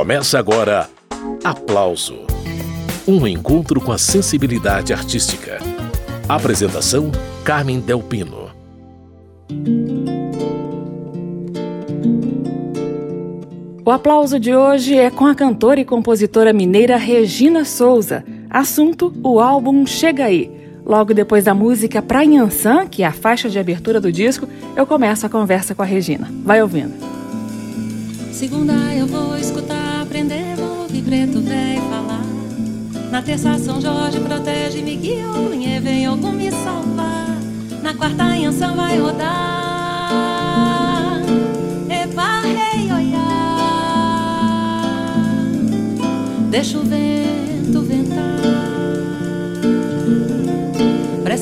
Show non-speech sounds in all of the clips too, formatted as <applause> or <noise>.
Começa agora Aplauso Um encontro com a sensibilidade artística. Apresentação: Carmen Delpino. O aplauso de hoje é com a cantora e compositora mineira Regina Souza. Assunto: o álbum Chega Aí. Logo depois da música Pra Inhansã, que é a faixa de abertura do disco, eu começo a conversa com a Regina. Vai ouvindo. Segunda eu vou escutar, preto velho falar. Na terça São Jorge protege, me guia, Olunhê vem algum me salvar. Na quarta Inhansã vai rodar. Epa, rei, oiá. Deixa o vento ventar pra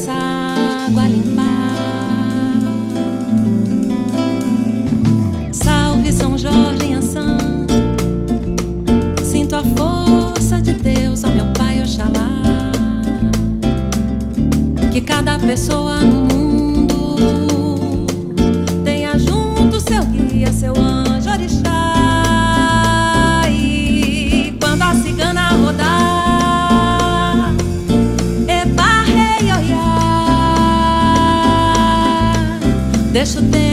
força de Deus, ó meu Pai Oxalá. Que cada pessoa no mundo tenha junto seu guia, seu anjo orixá. E quando a cigana rodar, epa, rei, oiá. Deixa o tempo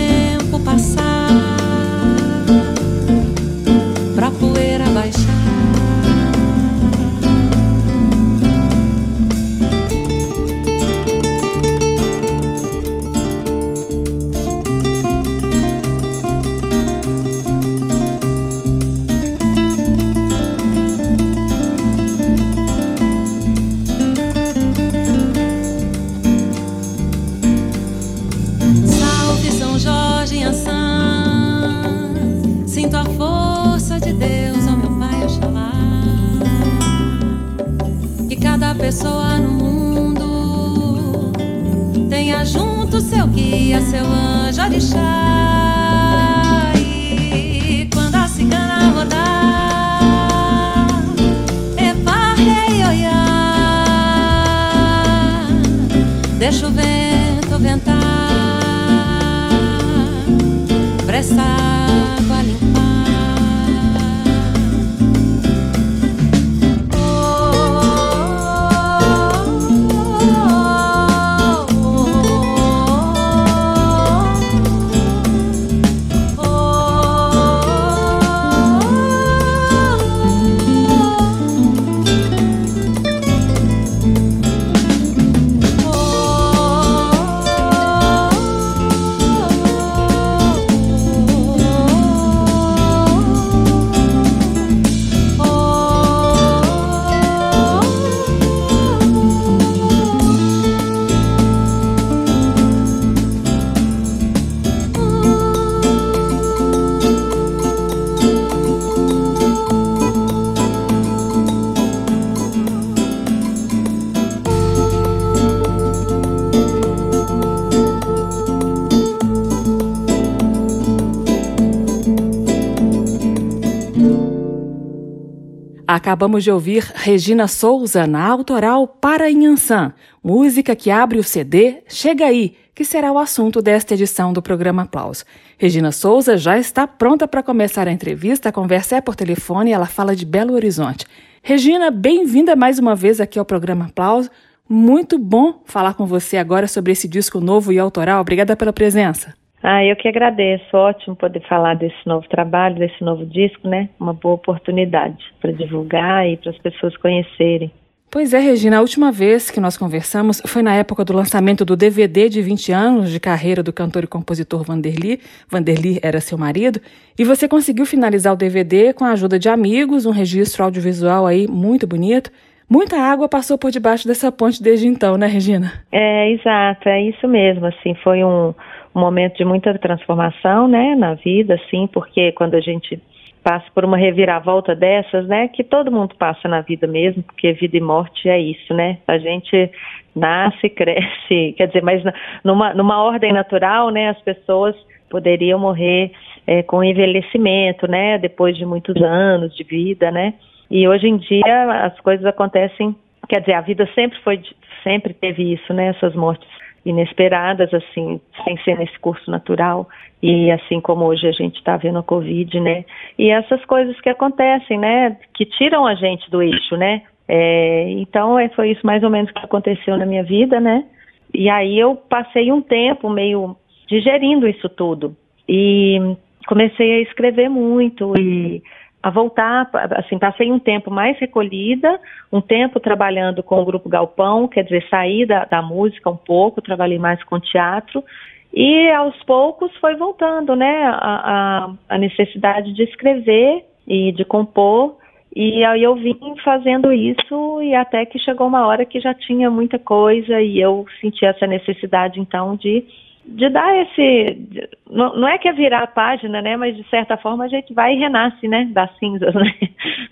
Acabamos de ouvir Regina Souza na autoral Para Inhansã, música que abre o CD Chega Aí, que será o assunto desta edição do programa Aplauso. Regina Souza já está pronta para começar a entrevista, a conversa é por telefone e ela fala de Belo Horizonte. Regina, bem-vinda mais uma vez aqui ao programa Aplauso. Muito bom falar com você agora sobre esse disco novo e autoral. Obrigada pela presença. Ah, eu que agradeço. Ótimo poder falar desse novo trabalho, desse novo disco, né? Uma boa oportunidade para divulgar e para as pessoas conhecerem. Pois é, Regina, a última vez que nós conversamos foi na época do lançamento do DVD de 20 anos de carreira do cantor e compositor Vanderly. Vanderly era seu marido. E você conseguiu finalizar o DVD com a ajuda de amigos, um registro audiovisual aí muito bonito. Muita água passou por debaixo dessa ponte desde então, né, Regina? É, exato, é isso mesmo. Assim, foi um, um momento de muita transformação, né, na vida, assim, porque quando a gente passa por uma reviravolta dessas, né, que todo mundo passa na vida mesmo, porque vida e morte é isso, né? A gente nasce, <laughs> cresce, quer dizer, mas numa, numa ordem natural, né, as pessoas poderiam morrer é, com envelhecimento, né, depois de muitos anos de vida, né? E hoje em dia as coisas acontecem, quer dizer, a vida sempre foi, sempre teve isso, né, essas mortes inesperadas, assim, sem ser nesse curso natural. E assim como hoje a gente está vendo a Covid, né? E essas coisas que acontecem, né? Que tiram a gente do eixo, né? É, então é, foi isso mais ou menos que aconteceu na minha vida, né? E aí eu passei um tempo meio digerindo isso tudo. E comecei a escrever muito e a voltar, assim, passei um tempo mais recolhida, um tempo trabalhando com o grupo Galpão, quer dizer, saí da, da música um pouco, trabalhei mais com teatro, e aos poucos foi voltando, né, a, a, a necessidade de escrever e de compor, e aí eu vim fazendo isso e até que chegou uma hora que já tinha muita coisa e eu senti essa necessidade então de de dar esse. Não, não, é que é virar a página, né? Mas de certa forma a gente vai e renasce, né? Das cinzas, <laughs> né?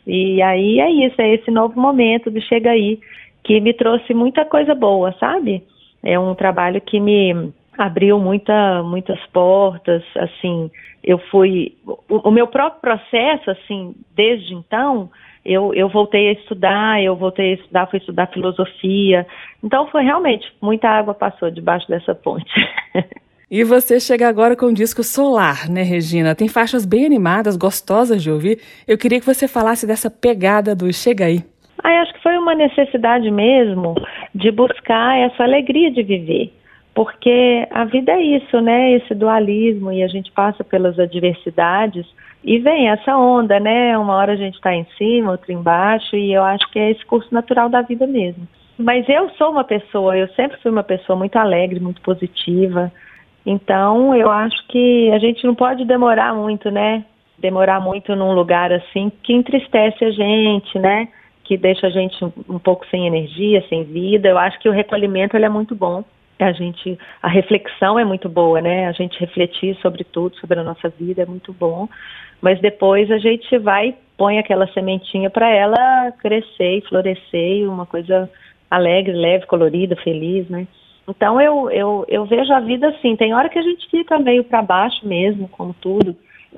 E aí é isso, é esse novo momento de chega aí, que me trouxe muita coisa boa, sabe? É um trabalho que me abriu muita, muitas portas, assim, eu fui. O, o meu próprio processo, assim, desde então eu, eu voltei a estudar, eu voltei a estudar, fui estudar filosofia. Então foi realmente, muita água passou debaixo dessa ponte. <laughs> E você chega agora com o disco Solar, né, Regina? Tem faixas bem animadas, gostosas de ouvir. Eu queria que você falasse dessa pegada do Chega aí. Ah, acho que foi uma necessidade mesmo de buscar essa alegria de viver. Porque a vida é isso, né? Esse dualismo e a gente passa pelas adversidades e vem essa onda, né? Uma hora a gente está em cima, outra embaixo, e eu acho que é esse curso natural da vida mesmo. Mas eu sou uma pessoa, eu sempre fui uma pessoa muito alegre, muito positiva. Então, eu acho que a gente não pode demorar muito, né? Demorar muito num lugar assim que entristece a gente, né? Que deixa a gente um, pouco sem energia, sem vida. Eu acho que o recolhimento ele é muito bom. A gente, a reflexão é muito boa, né? A gente refletir sobre tudo, sobre a nossa vida é muito bom mas depois a gente vai põe aquela sementinha para ela crescer e florescer, uma coisa alegre, leve, colorida, feliz, né? Então eu, eu, eu vejo a vida assim, tem hora que a gente fica meio para baixo mesmo, como tudo.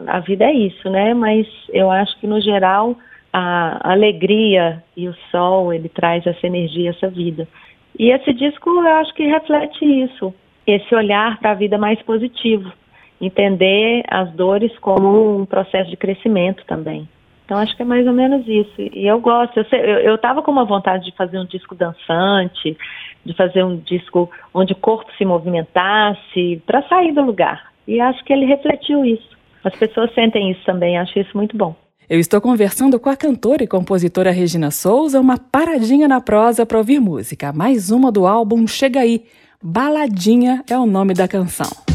A vida é isso, né? Mas eu acho que no geral a alegria e o sol, ele traz essa energia, essa vida. E esse disco eu acho que reflete isso, esse olhar para a vida mais positivo entender as dores como um processo de crescimento também. Então acho que é mais ou menos isso. E eu gosto. Eu estava com uma vontade de fazer um disco dançante, de fazer um disco onde o corpo se movimentasse, para sair do lugar. E acho que ele refletiu isso. As pessoas sentem isso também. Acho isso muito bom. Eu estou conversando com a cantora e compositora Regina Souza, uma paradinha na prosa para ouvir música. Mais uma do álbum Chega Aí. Baladinha é o nome da canção.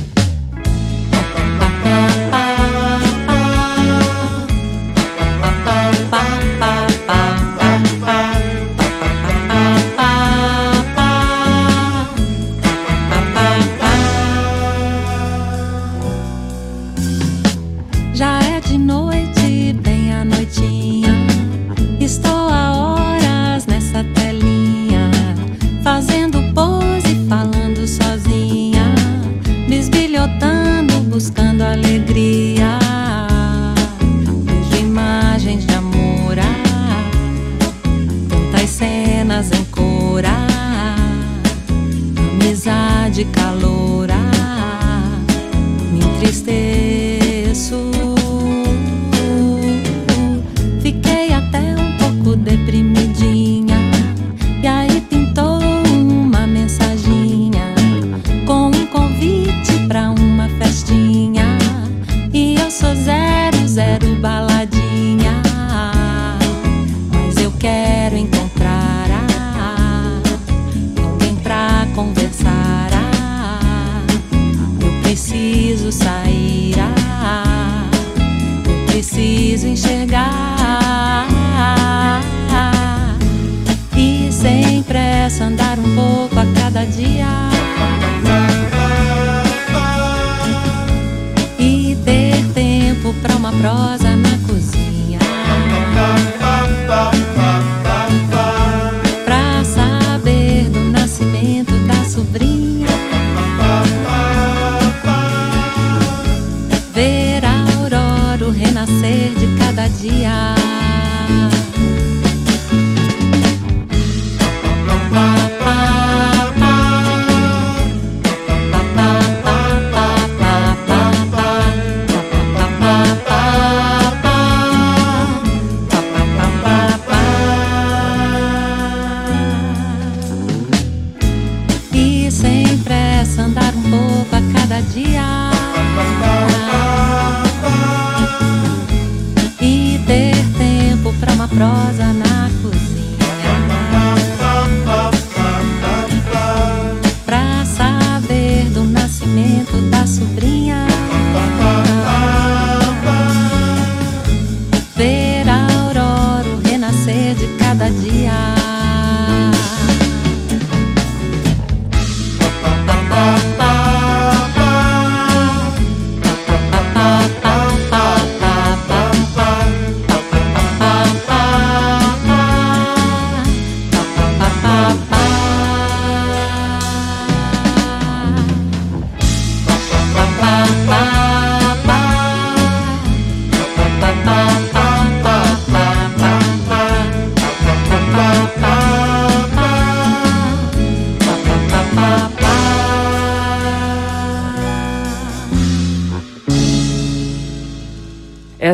dia.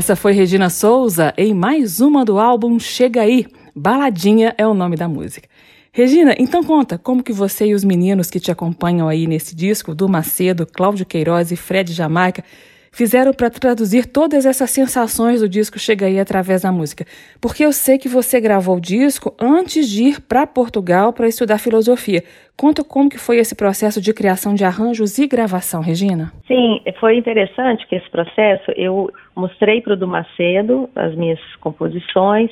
Essa foi Regina Souza em mais uma do álbum Chega Aí. Baladinha é o nome da música. Regina, então conta como que você e os meninos que te acompanham aí nesse disco, do Macedo, Cláudio Queiroz e Fred Jamaica, fizeram para traduzir todas essas sensações do disco Chega Aí através da música. Porque eu sei que você gravou o disco antes de ir para Portugal para estudar filosofia. Conta como que foi esse processo de criação de arranjos e gravação, Regina. Sim, foi interessante que esse processo eu mostrei para o do Macedo as minhas composições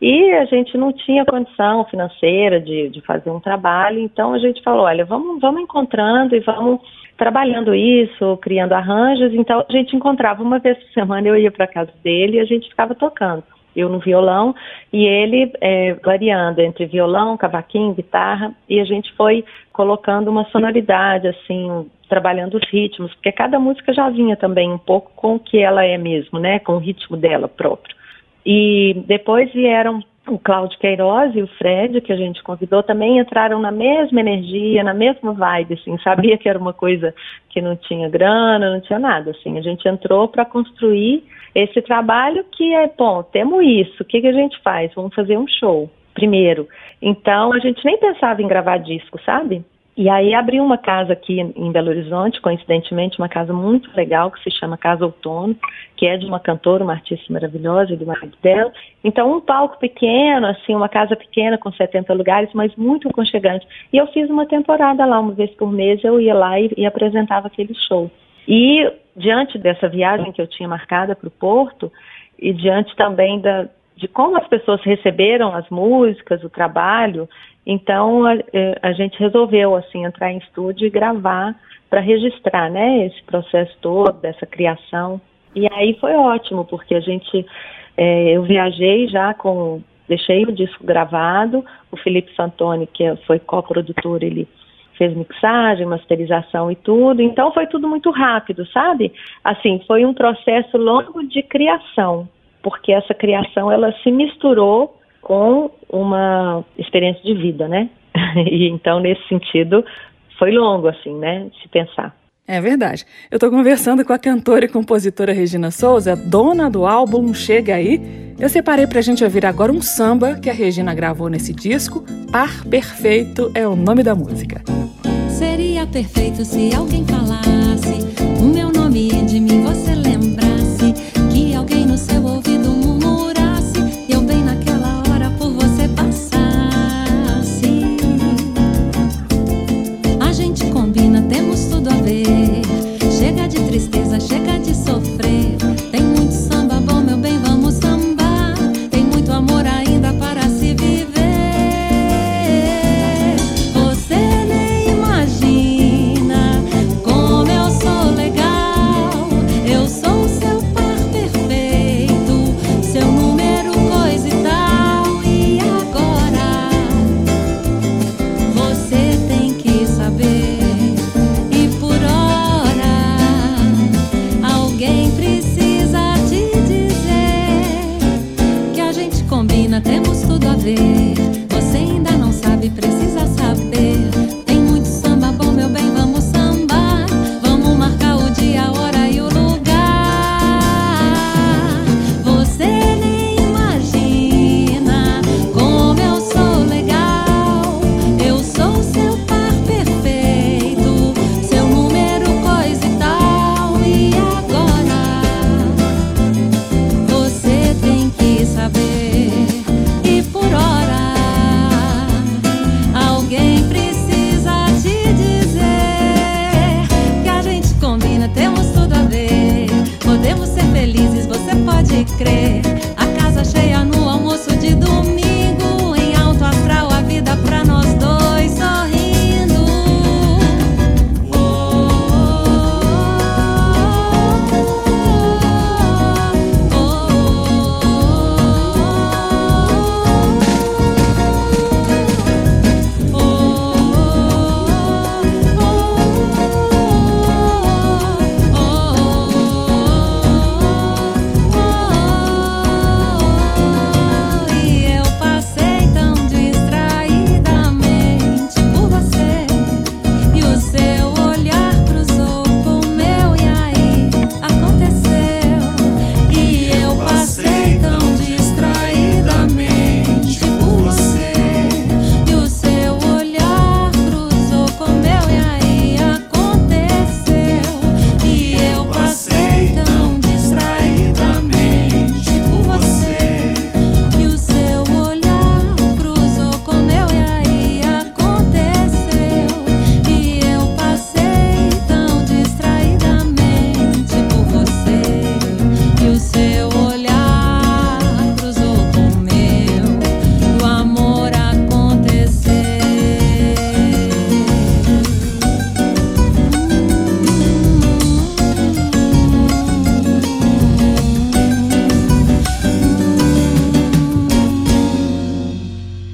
e a gente não tinha condição financeira de, de fazer um trabalho, então a gente falou, olha, vamos, vamos encontrando e vamos trabalhando isso, criando arranjos, então a gente encontrava uma vez por semana, eu ia para casa dele e a gente ficava tocando. Eu no violão e ele é, variando entre violão, cavaquinho, guitarra. E a gente foi colocando uma sonoridade assim, trabalhando os ritmos, porque cada música já vinha também um pouco com o que ela é mesmo, né, com o ritmo dela próprio. E depois vieram o Cláudio Queiroz e o Fred, que a gente convidou, também entraram na mesma energia, na mesma vibe, assim, sabia que era uma coisa que não tinha grana, não tinha nada, assim, a gente entrou para construir esse trabalho que é, bom, temos isso, o que, que a gente faz? Vamos fazer um show, primeiro. Então, a gente nem pensava em gravar disco, sabe? E aí abriu uma casa aqui em Belo Horizonte, coincidentemente, uma casa muito legal que se chama Casa Outono, que é de uma cantora, uma artista maravilhosa, do marido dela. Então, um palco pequeno, assim, uma casa pequena com 70 lugares, mas muito aconchegante. E eu fiz uma temporada lá, uma vez por mês, eu ia lá e, e apresentava aquele show. E diante dessa viagem que eu tinha marcada para o Porto, e diante também da, de como as pessoas receberam as músicas, o trabalho, então a, é, a gente resolveu assim entrar em estúdio e gravar para registrar, né, esse processo todo dessa criação. E aí foi ótimo porque a gente é, eu viajei já com deixei o disco gravado, o Felipe Santoni que foi co-produtor ele fez mixagem, masterização e tudo. Então foi tudo muito rápido, sabe? Assim, foi um processo longo de criação, porque essa criação ela se misturou com uma experiência de vida, né? <laughs> E então nesse sentido foi longo assim, né, se pensar. É verdade. Eu estou conversando com a cantora e compositora Regina Souza, dona do álbum Chega Aí. Eu separei para a gente ouvir agora um samba que a Regina gravou nesse disco. Par Perfeito é o nome da música. Seria perfeito se alguém falasse o meu nome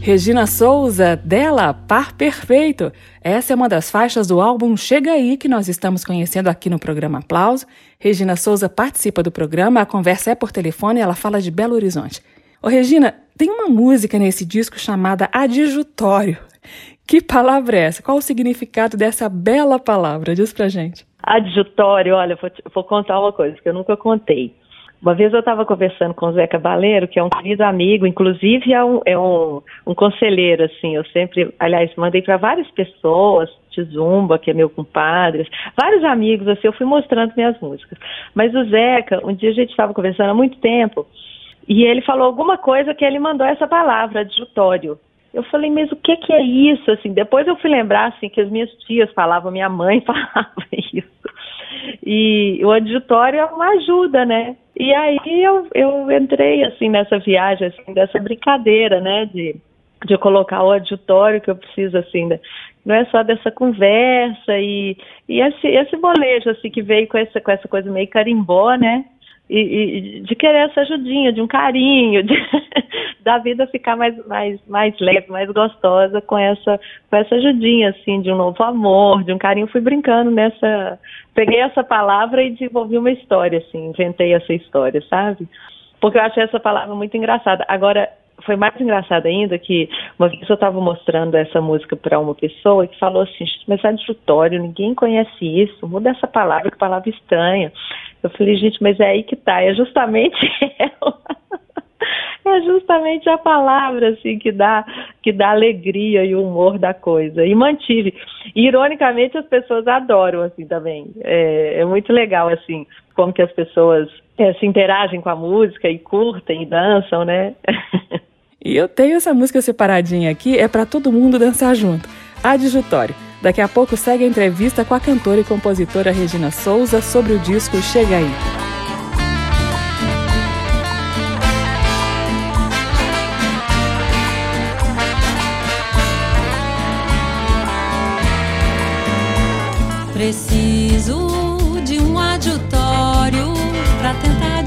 Regina Souza, dela, Par Perfeito. Essa é uma das faixas do álbum Chega Aí, que nós estamos conhecendo aqui no programa Aplauso. Regina Souza participa do programa, a conversa é por telefone e ela fala de Belo Horizonte. Ô Regina, tem uma música nesse disco chamada Adjutório. Que palavra é essa? Qual o significado dessa bela palavra? Diz pra gente. Adjutório, olha, vou, te, vou contar uma coisa que eu nunca contei. Uma vez eu estava conversando com o Zé Cabaleiro, que é um querido amigo, inclusive é um, é um, um conselheiro, assim, eu sempre, aliás, mandei para várias pessoas, Tizumba, que é meu compadre, vários amigos, assim, eu fui mostrando minhas músicas. Mas o Zeca, um dia a gente estava conversando há muito tempo, e ele falou alguma coisa que ele mandou essa palavra, adjutório. Eu falei, mas o que, que é isso? Assim, depois eu fui lembrar assim que as minhas tias falavam, minha mãe <laughs> falava isso. E o adjutório é uma ajuda, né? E aí eu, eu entrei assim nessa viagem, assim, dessa brincadeira, né? De, de colocar o adjutório que eu preciso, assim, né? não é só dessa conversa e, e esse, esse bolejo, assim, que veio com essa, com essa coisa meio carimbó, né? E, e, de querer essa ajudinha, de um carinho, de, <laughs> da vida ficar mais, mais, mais leve, mais gostosa com essa, com essa ajudinha, assim, de um novo amor, de um carinho. Fui brincando nessa. Peguei essa palavra e desenvolvi uma história, assim, inventei essa história, sabe? Porque eu achei essa palavra muito engraçada. Agora, foi mais engraçado ainda que uma vez eu estava mostrando essa música para uma pessoa que falou assim, mas é adjutório, ninguém conhece isso, muda essa palavra, que palavra estranha. Eu falei, gente, mas é aí que tá, é justamente <laughs> ela. é justamente a palavra assim que dá que dá alegria e humor da coisa e mantive e, ironicamente as pessoas adoram assim também é, é muito legal assim como que as pessoas é, se interagem com a música e curtem e dançam né <laughs> e eu tenho essa música separadinha aqui é para todo mundo dançar junto adjutório Daqui a pouco segue a entrevista com a cantora e compositora Regina Souza sobre o disco Chega Aí. Preciso de um adjutório para tentar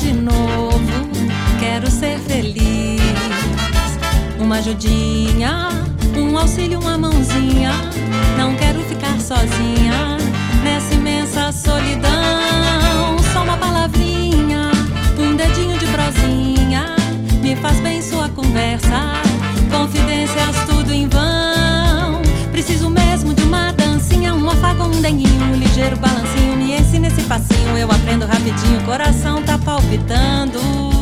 Uma ajudinha, um auxílio, uma mãozinha não quero ficar sozinha nessa imensa solidão. Só uma palavrinha, um dedinho de prosinha me faz bem sua conversa. Confidências tudo em vão. Preciso mesmo de uma dancinha, um afago, um denguinho, um ligeiro balancinho. Me ensina esse passinho, eu aprendo rapidinho. Coração tá palpitando.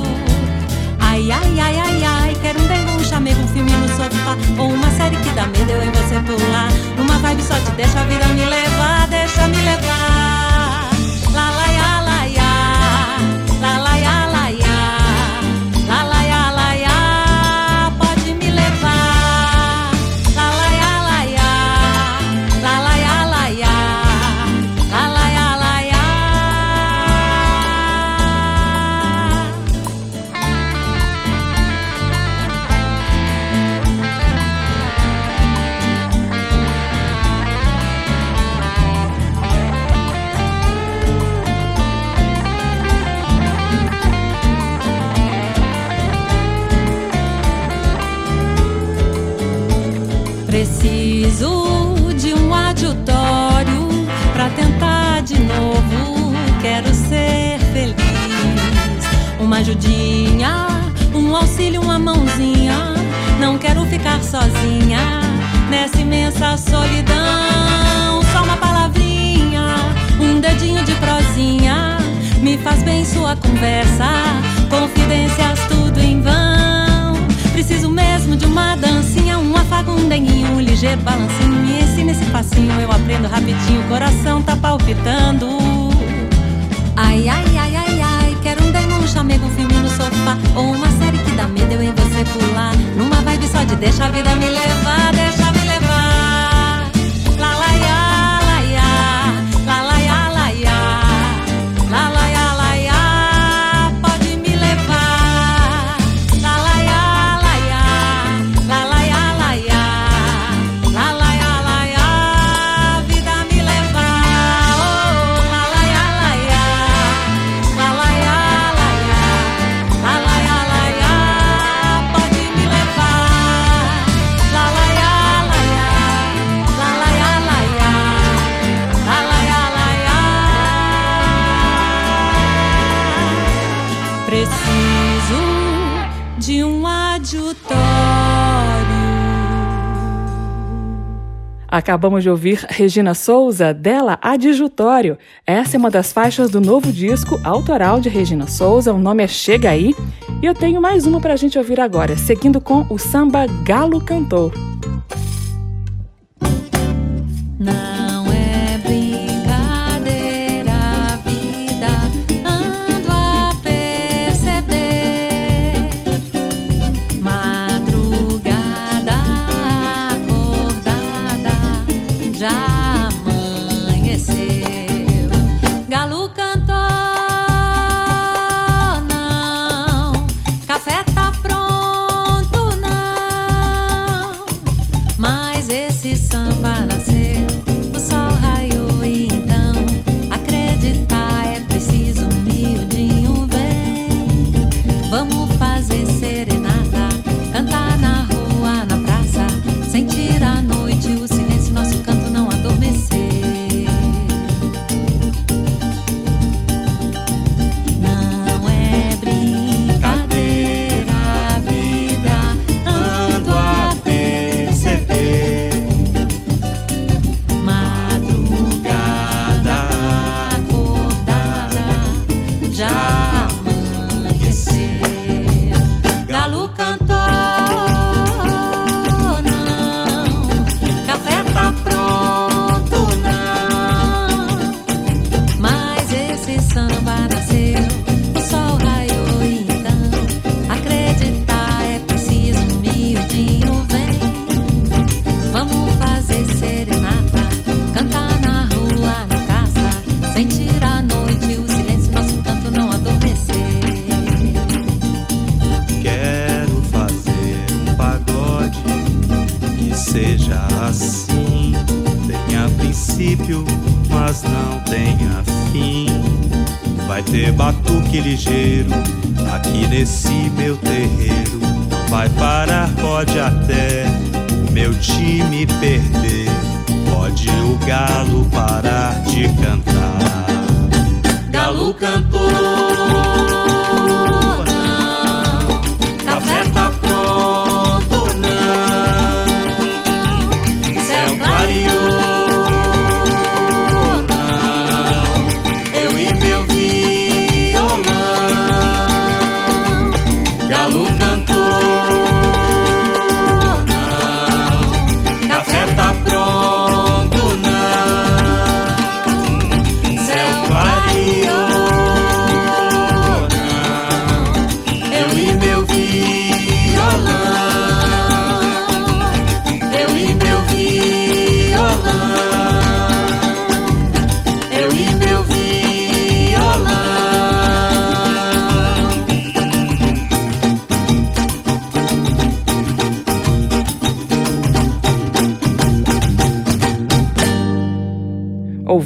Ai, ai, ai, ai, ai, quero um dengue, um chamego, um filme no sofá Ou uma série que dá medo, eu em você pular. Uma vibe só te deixa a vida me levar, deixa me levar Acabamos de ouvir Regina Souza, dela Adjutório. Essa é uma das faixas do novo disco autoral de Regina Souza, o nome é Chega Aí. E eu tenho mais uma para a gente ouvir agora, seguindo com o samba Galo Cantou.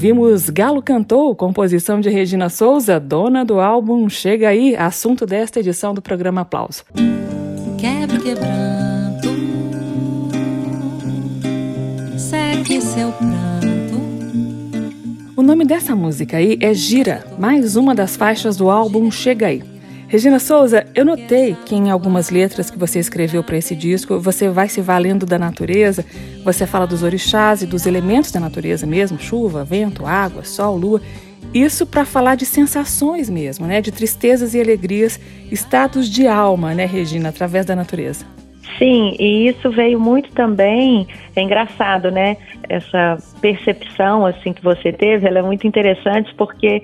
Ouvimos Galo Cantou, composição de Regina Souza, dona do álbum Chega Aí, assunto desta edição do programa Aplauso. Quebra quebranto, segue seu pranto. O nome dessa música aí é Gira, mais uma das faixas do álbum Chega Aí. Regina Souza, eu notei que em algumas letras que você escreveu para esse disco, você vai se valendo da natureza, você fala dos orixás e dos elementos da natureza mesmo, chuva, vento, água, sol, lua. Isso para falar de sensações mesmo, né? De tristezas e alegrias, estados de alma, né, Regina, através da natureza. Sim, e isso veio muito também, é engraçado, né? Essa percepção assim que você teve, ela é muito interessante porque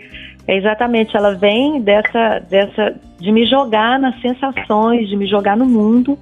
é exatamente, ela vem dessa, dessa de me jogar nas sensações, de me jogar no mundo.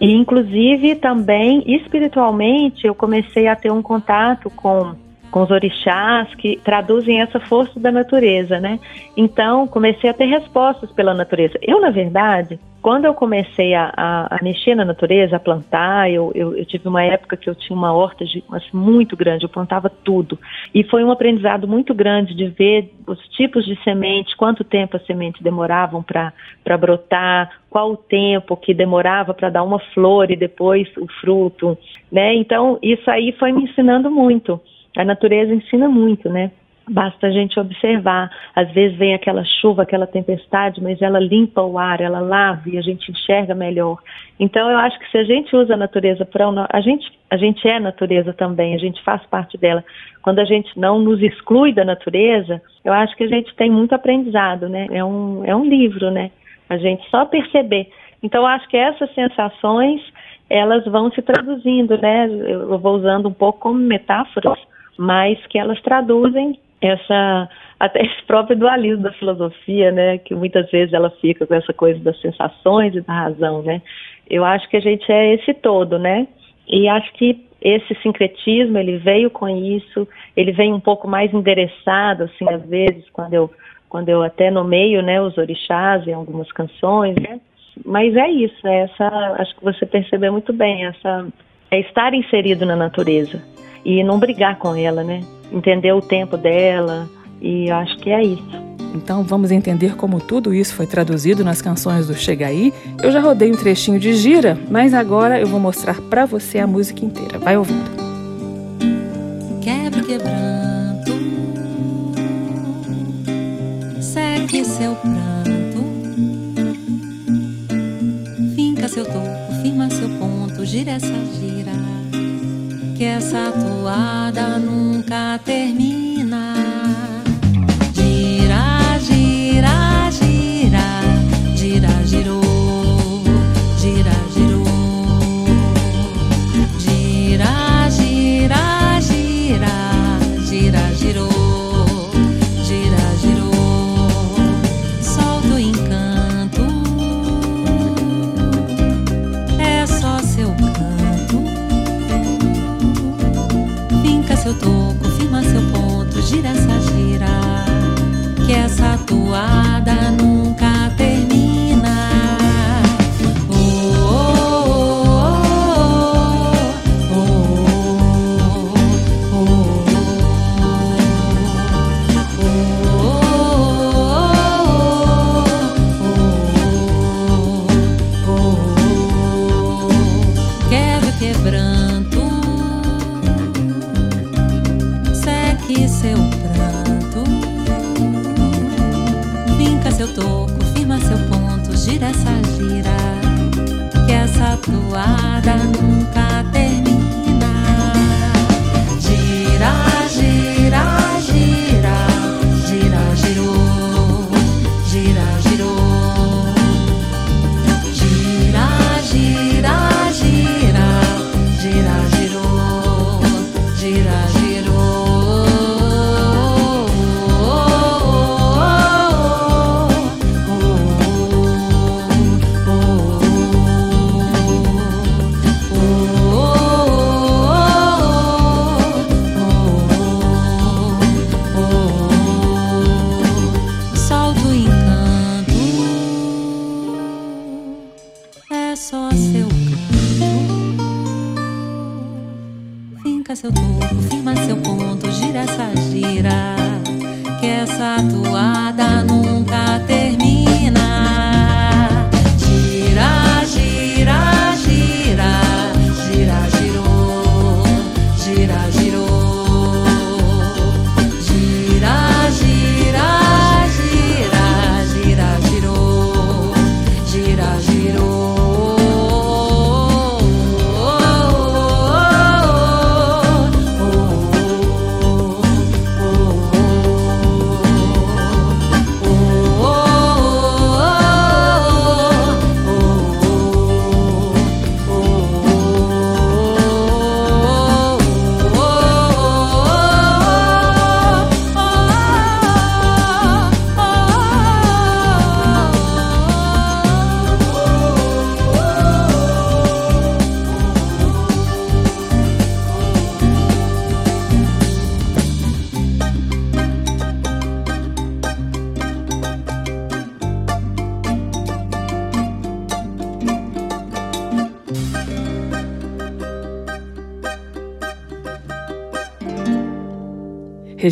E inclusive também espiritualmente eu comecei a ter um contato com com os orixás que traduzem essa força da natureza, né? Então comecei a ter respostas pela natureza. Eu na verdade quando eu comecei a, a, a mexer na natureza, a plantar, eu, eu, eu, tive uma época que eu tinha uma horta de, assim, muito grande, eu plantava tudo. E foi um aprendizado muito grande de ver os tipos de sementes, quanto tempo as sementes demoravam para brotar, qual o tempo que demorava para dar uma flor e depois o fruto, né? Então, isso aí foi me ensinando muito. A natureza ensina muito, né? Basta a gente observar. Às vezes vem aquela chuva, aquela tempestade, mas ela limpa o ar, ela lava e a gente enxerga melhor. Então eu acho que se a gente usa a natureza para a gente a gente é natureza também, a gente faz parte dela. Quando a gente não nos exclui da natureza, eu acho que a gente tem muito aprendizado, né? É um é um livro, né? A gente só perceber. Então eu acho que essas sensações elas vão se traduzindo, né? Eu vou usando um pouco como metáforas, mas que elas traduzem essa até esse próprio dualismo da filosofia, né, que muitas vezes ela fica com essa coisa das sensações e da razão, né? Eu acho que a gente é esse todo, né? E acho que esse sincretismo, ele veio com isso, ele vem um pouco mais endereçado, assim, às vezes, quando eu, quando eu até nomeio, né, os orixás em algumas canções, né? Mas é isso, é essa, acho que você percebeu muito bem, essa, é estar inserido na natureza e não brigar com ela, né? Entender o tempo dela e acho que é isso. Então vamos entender como tudo isso foi traduzido nas canções do Chega Aí. Eu já rodei um trechinho de gira, mas agora eu vou mostrar para você a música inteira. Vai ouvindo. Quebra quebranto, segue seu pranto, finca seu topo, firma seu ponto, gira essa que essa toada nunca termina. Só seu canto. Finca seu topo, firma seu ponto, gira essa gira,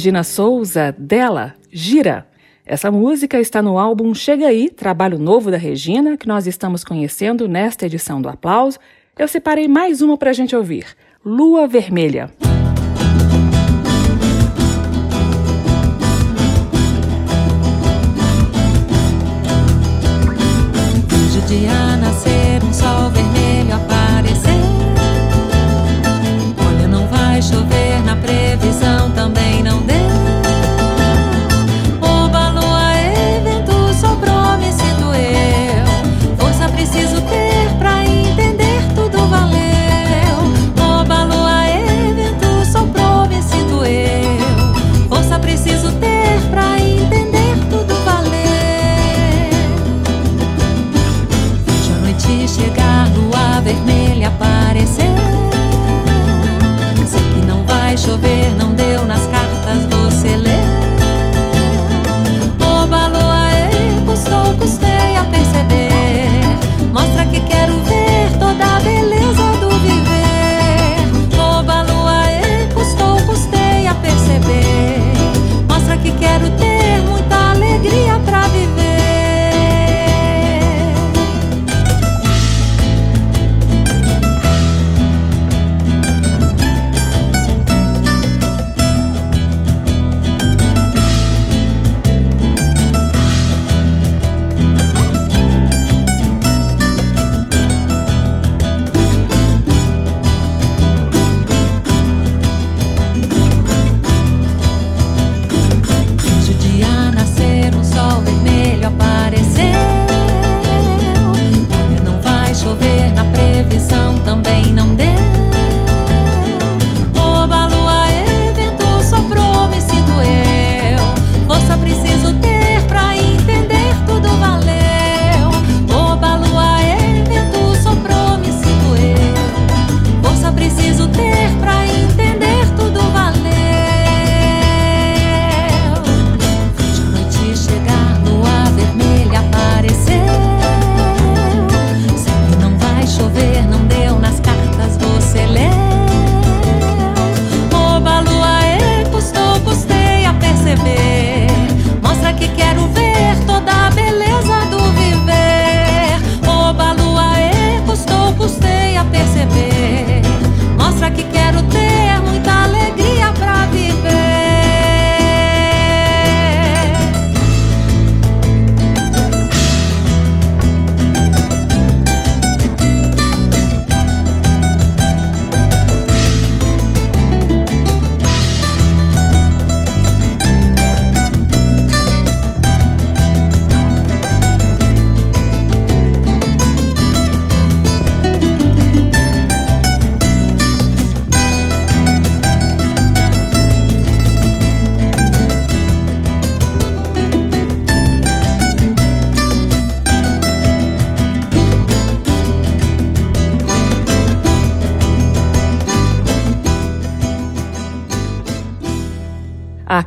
Regina Souza, dela, Gira. Essa música está no álbum Chega Aí, trabalho novo da Regina, que nós estamos conhecendo nesta edição do Aplauso. Eu separei mais uma para a gente ouvir: Lua Vermelha.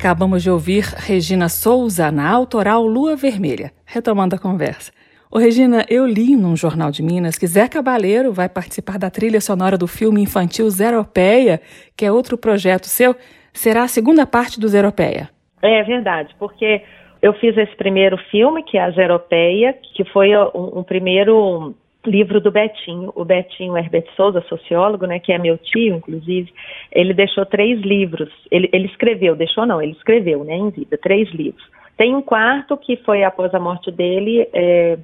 Acabamos de ouvir Regina Souza na autoral Lua Vermelha. Retomando a conversa. Ô Regina, eu li num jornal de Minas que Zé Cabaleiro vai participar da trilha sonora do filme infantil Zeropeia, que é outro projeto seu. Será a segunda parte do Zeropeia. É verdade, porque eu fiz esse primeiro filme, que é a Zeropeia, que foi um, um primeiro livro do Betinho. O Betinho Herbert Souza, sociólogo, né, que é meu tio, inclusive, ele deixou três livros. Ele, ele escreveu, deixou não, ele escreveu, né, em vida, três livros. Tem um quarto que foi após a morte dele, é,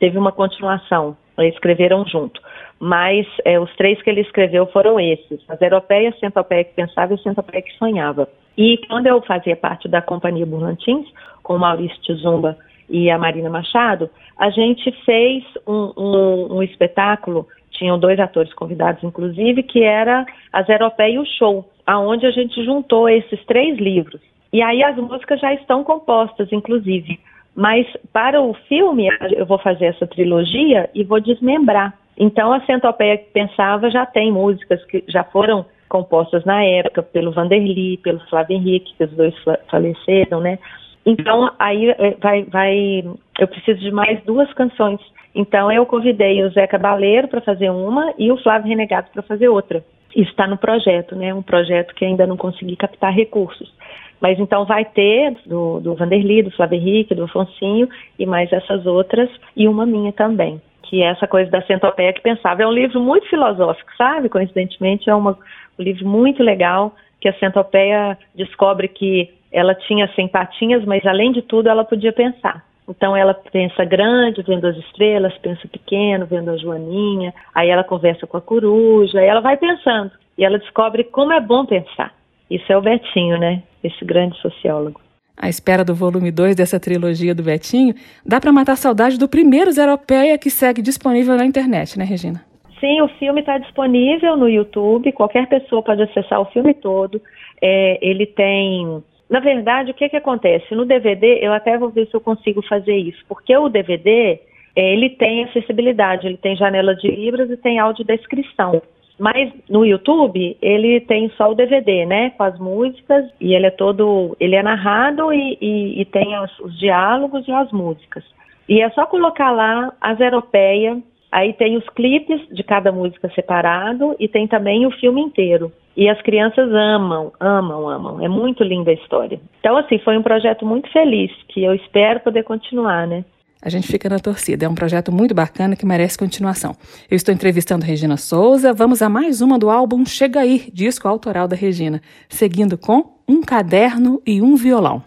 teve uma continuação, escreveram junto. Mas é, os três que ele escreveu foram esses: a Zeropeia, a Centopeia que Pensava e Centopeia que Sonhava. E quando eu fazia parte da Companhia Burlantins, com Maurício Tizumba e a Marina Machado, a gente fez um, um, um espetáculo, tinham dois atores convidados, inclusive, que era a Zeropeia e o Show, aonde a gente juntou esses três livros. E aí as músicas já estão compostas, inclusive. Mas para o filme, eu vou fazer essa trilogia e vou desmembrar. Então, a Centopeia que Pensava já tem músicas que já foram compostas na época pelo Vanderly, pelo Flávio Henrique, que os dois faleceram, né? Então, aí vai, vai, eu preciso de mais duas canções. Então, eu convidei o Zé Cabaleiro para fazer uma e o Flávio Renegado para fazer outra. Isso está no projeto, né? Um projeto que ainda não consegui captar recursos. Mas então vai ter do, do Vanderly, do Flávio Henrique, do Afonsinho e mais essas outras e uma minha também. Que é essa coisa da centopeia que pensava. É um livro muito filosófico, sabe? Coincidentemente, é uma, um livro muito legal que a centopeia descobre que ela tinha 100 patinhas, mas além de tudo ela podia pensar. Então ela pensa grande, vendo as estrelas, pensa pequeno, vendo a joaninha, aí ela conversa com a coruja, aí ela vai pensando e ela descobre como é bom pensar. Isso é o Betinho, né? Esse grande sociólogo. À espera do volume 2 dessa trilogia do Betinho, dá para matar a saudade do primeiro Zeropeia que segue disponível na internet, né, Regina? Sim, o filme está disponível no YouTube, qualquer pessoa pode acessar o filme todo. É, ele tem na verdade, o que, que acontece? No DVD, eu até vou ver se eu consigo fazer isso, porque o DVD, ele tem acessibilidade, ele tem janela de libras e tem audiodescrição. Mas no YouTube ele tem só o DVD, né, com as músicas e ele é todo, ele é narrado e, e, e tem os, os, diálogos e as músicas. E é só colocar lá as europeias, aí tem os clipes de cada música separado e tem também o filme inteiro. E as crianças amam, amam, amam. É muito linda a história. Então assim foi um projeto muito feliz que eu espero poder continuar, né? A gente fica na torcida. É um projeto muito bacana que merece continuação. Eu estou entrevistando Regina Souza. Vamos a mais uma do álbum Chega Aí, disco autoral da Regina, seguindo com Um Caderno e um Violão.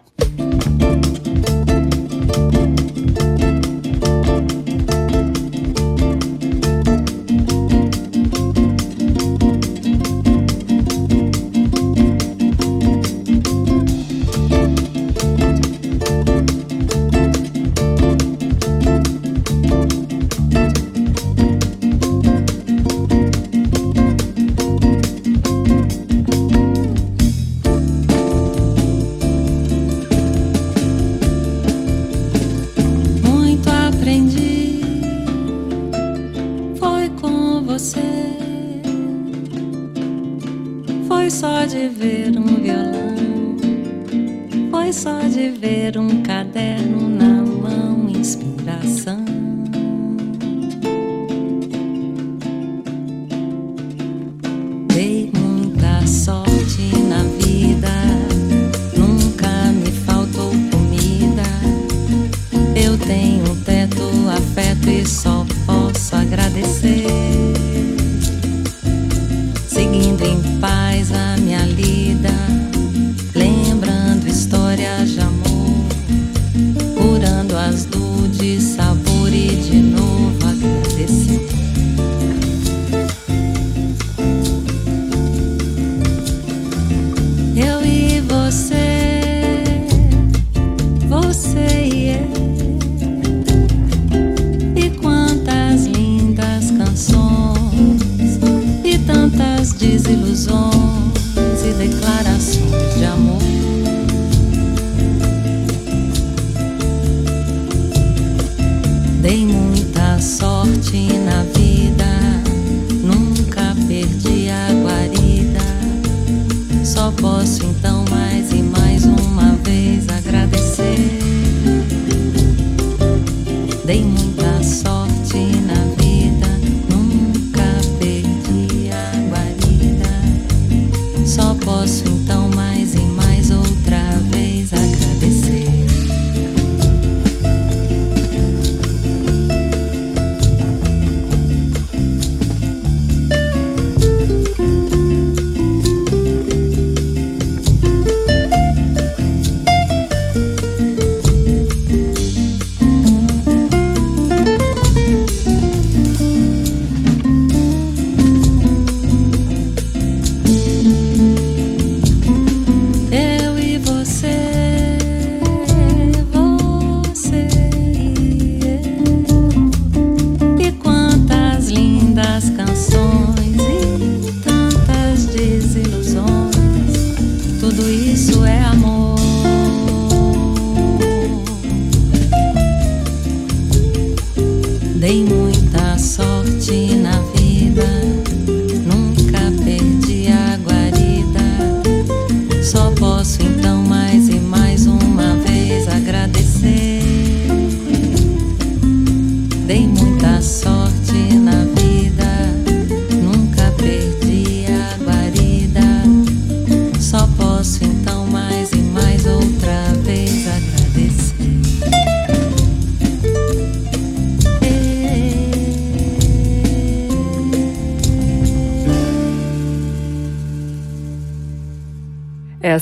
de ver um violão, foi só de ver um caderno.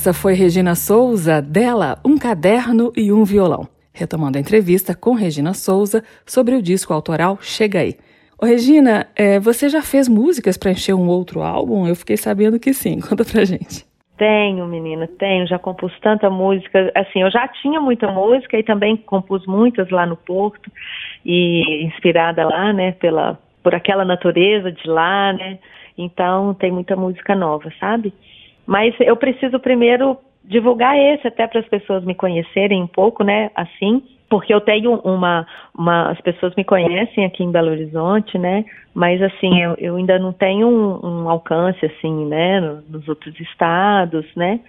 Essa foi Regina Souza, dela, um caderno e um violão. Retomando a entrevista com Regina Souza sobre o disco autoral Chega Aí. Ô, Regina, é, você já fez músicas para encher um outro álbum? Eu fiquei sabendo que sim. <laughs> Conta pra gente. Tenho, menina, tenho. Já compus tanta música. Assim, eu já tinha muita música e também compus muitas lá no Porto e inspirada lá, né, pela por aquela natureza de lá, né? Então tem muita música nova, sabe? Mas eu preciso primeiro divulgar esse até para as pessoas me conhecerem um pouco, né? Assim, porque eu tenho uma, uma, as pessoas me conhecem aqui em Belo Horizonte, né? Mas assim, eu, eu ainda não tenho um, um alcance assim, né? Nos outros estados, né?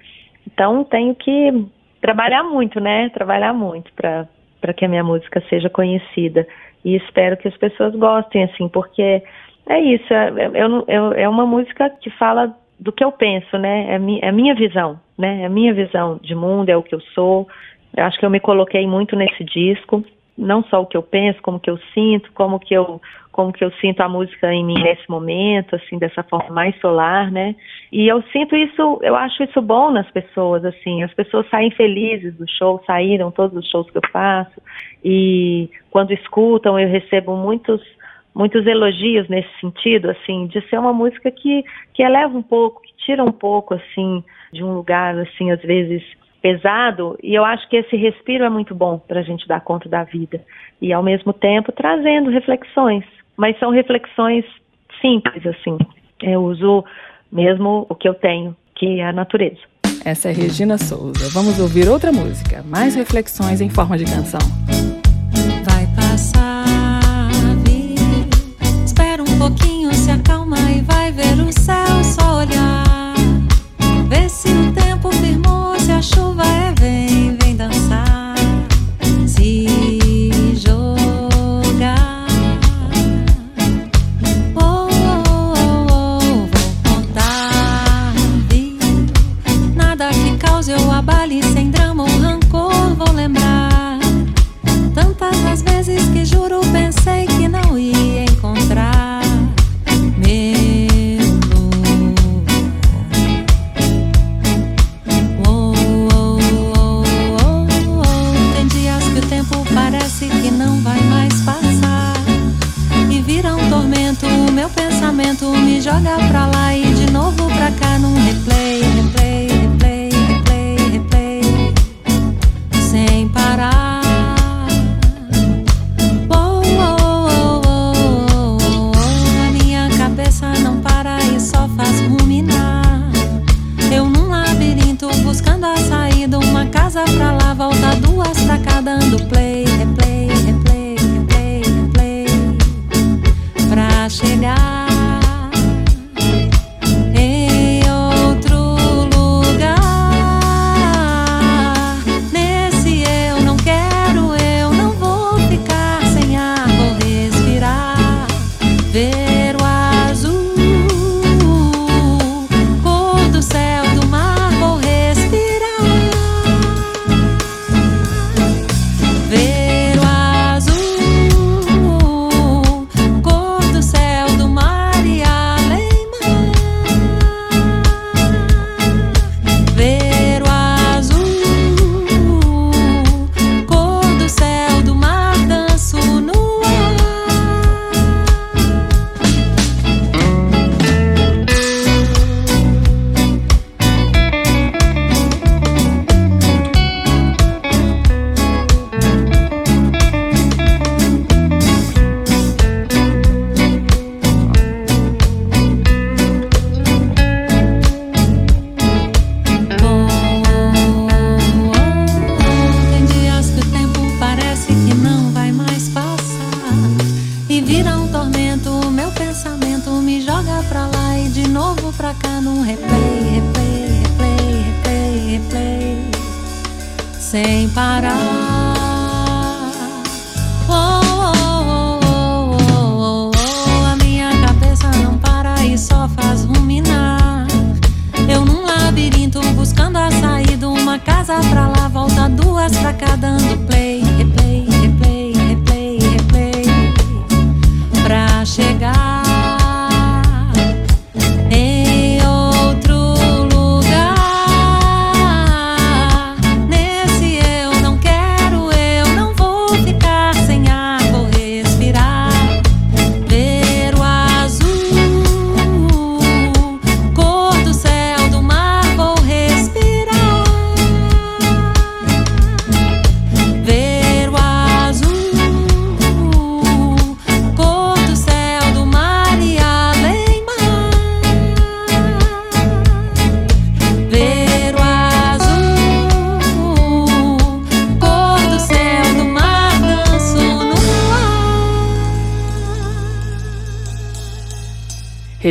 Então tenho que trabalhar muito, né? Trabalhar muito para para que a minha música seja conhecida e espero que as pessoas gostem assim, porque é isso, é, eu, eu, é uma música que fala do que eu penso, né? É, mi, é a minha visão, né? É a minha visão de mundo, é o que eu sou. Eu acho que eu me coloquei muito nesse disco, não só o que eu penso, como que eu sinto, como que eu como que eu sinto a música em mim nesse momento, assim, dessa forma mais solar, né? E eu sinto isso, eu acho isso bom nas pessoas, assim, as pessoas saem felizes do show, saíram todos os shows que eu faço, e quando escutam eu recebo muitos muitos elogios nesse sentido, assim, de ser uma música que, que eleva um pouco, que tira um pouco, assim, de um lugar, assim, às vezes pesado, e eu acho que esse respiro é muito bom para a gente dar conta da vida, e ao mesmo tempo trazendo reflexões, mas são reflexões simples, assim, eu uso mesmo o que eu tenho, que é a natureza. Essa é Regina Souza. Vamos ouvir outra música, mais reflexões em forma de canção. Vai passar pouquinho se acalma e vai ver o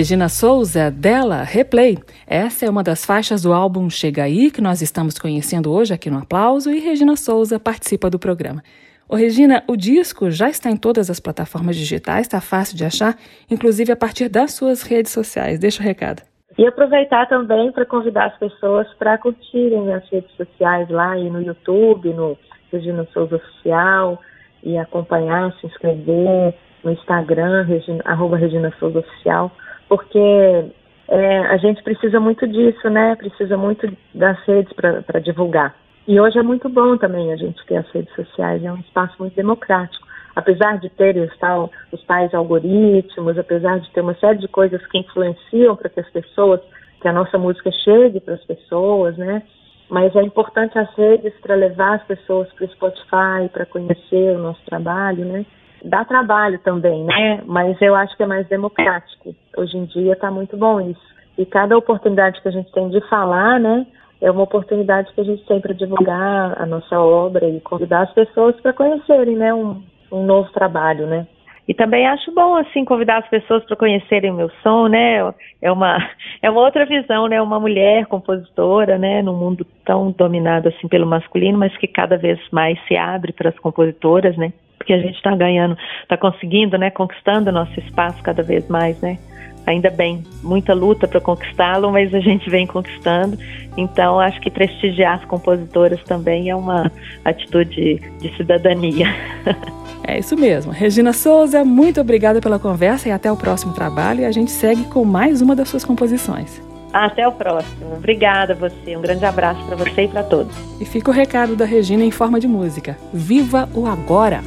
Regina Souza, dela, Replay. Essa é uma das faixas do álbum Chega Aí, que nós estamos conhecendo hoje aqui no Aplauso, e Regina Souza participa do programa. Ô Regina, o disco já está em todas as plataformas digitais, está fácil de achar, inclusive a partir das suas redes sociais. Deixa o recado. E aproveitar também para convidar as pessoas para curtirem as redes sociais lá e no YouTube, no Regina Souza Oficial, e acompanhar, se inscrever no Instagram, Regina, arroba Regina Souza Oficial porque é, a gente precisa muito disso, né? Precisa muito das redes para divulgar. E hoje é muito bom também a gente ter as redes sociais, é um espaço muito democrático. Apesar de ter tal, os tais algoritmos, apesar de ter uma série de coisas que influenciam para que as pessoas, que a nossa música chegue para as pessoas, né? Mas é importante as redes para levar as pessoas para o Spotify, para conhecer o nosso trabalho, né? Dá trabalho também, né? Mas eu acho que é mais democrático. Hoje em dia está muito bom isso. E cada oportunidade que a gente tem de falar, né? É uma oportunidade que a gente tem para divulgar a nossa obra e convidar as pessoas para conhecerem, né? Um, um novo trabalho, né? E também acho bom assim convidar as pessoas para conhecerem o meu som, né? É uma é uma outra visão, né? Uma mulher compositora, né? Num mundo tão dominado assim pelo masculino, mas que cada vez mais se abre para as compositoras, né? Porque a gente está ganhando, está conseguindo, né, conquistando nosso espaço cada vez mais, né? Ainda bem, muita luta para conquistá-lo, mas a gente vem conquistando. Então, acho que prestigiar as compositoras também é uma atitude de cidadania. <laughs> É isso mesmo. Regina Souza, muito obrigada pela conversa e até o próximo trabalho. E a gente segue com mais uma das suas composições. Até o próximo. Obrigada a você. Um grande abraço para você e para todos. E fica o recado da Regina em forma de música. Viva o agora!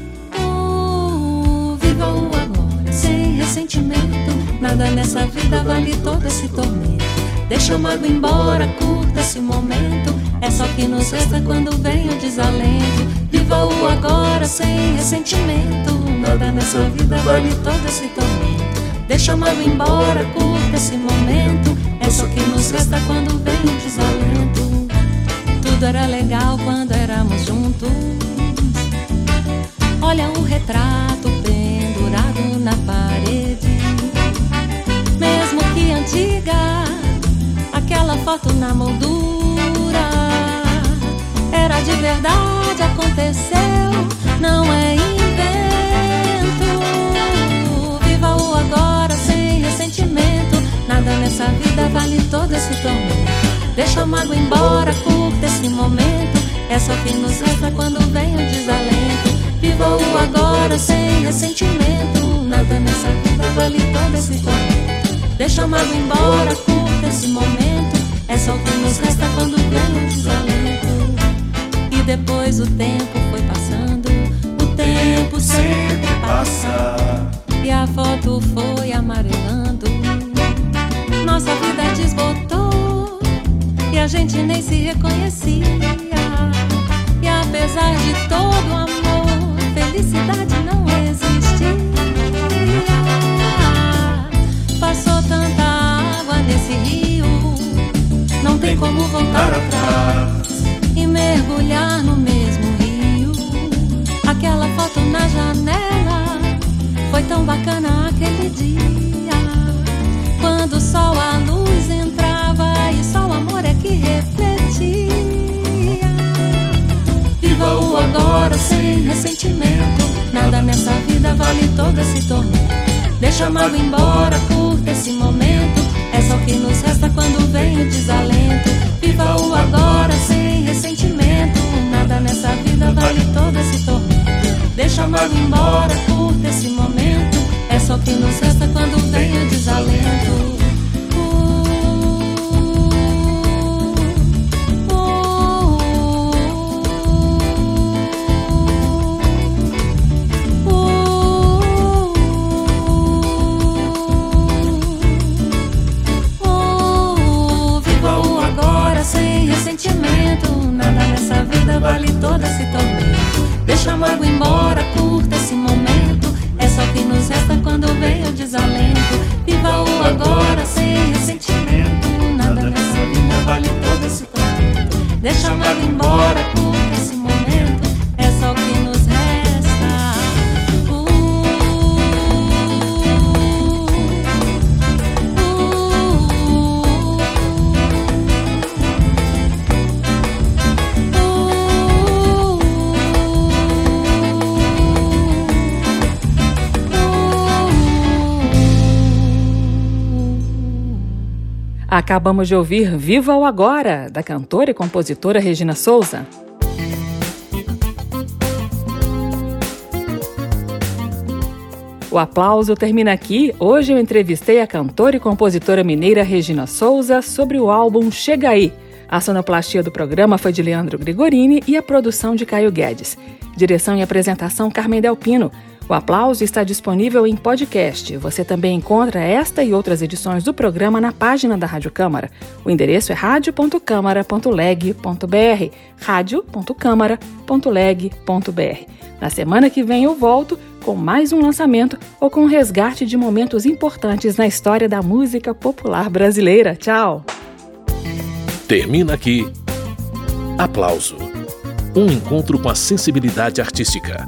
Nada nessa vida vale todo esse tormento. Deixa o mago embora, curta esse momento. É só que nos resta quando vem o desalento. Viva o agora sem ressentimento. Nada nessa vida vale todo esse tormento. Deixa o mago embora, curta esse momento. É só que nos resta quando vem o desalento. Tudo era legal quando éramos juntos. Olha o retrato na parede mesmo que antiga, aquela foto na moldura era de verdade, aconteceu, não é invento. Viva o agora sem ressentimento, nada nessa vida vale todo esse tormento. Deixa a mágoa embora, curta esse momento, é só que nos resta quando vem o desalento. Viva o agora sem ressentimento, nada nessa vida vale todo esse tormento. Deixa a mágoa embora, curta esse momento. É só o que nos resta quando vem o desalento. E depois o tempo foi passando, o tempo sempre passa. E a foto foi amarelando. Nossa vida desbotou e a gente nem se reconhecia. E apesar de todo o amor, felicidade e mergulhar no mesmo rio. Aquela foto na janela foi tão bacana aquele dia. Quando só a luz entrava e só o amor é que refletia. Viva o agora sem ressentimento. Nada nessa vida vale todo esse tormento. Deixa a embora, curta esse momento. É só que nos resta quando vem o desalento. Viva o agora sem ressentimento. Nada nessa vida vale todo esse tormento. Deixa a mágoa embora, curta esse momento. É só que nos resta quando vem o desalento. Acabamos de ouvir Viva o Agora, da cantora e compositora Regina Souza. O aplauso termina aqui. Hoje eu entrevistei a cantora e compositora mineira Regina Souza sobre o álbum Chega Aí. A sonoplastia do programa foi de Leandro Grigorini e a produção de Caio Guedes. Direção e apresentação Carmen Delpino. O aplauso está disponível em podcast. Você também encontra esta e outras edições do programa na página da Rádio Câmara. O endereço é radio.câmara.leg.br. radio.câmara.leg.br. Na semana que vem eu volto com mais um lançamento ou com um resgate de momentos importantes na história da música popular brasileira. Tchau! Termina aqui. Aplauso. Um encontro com a sensibilidade artística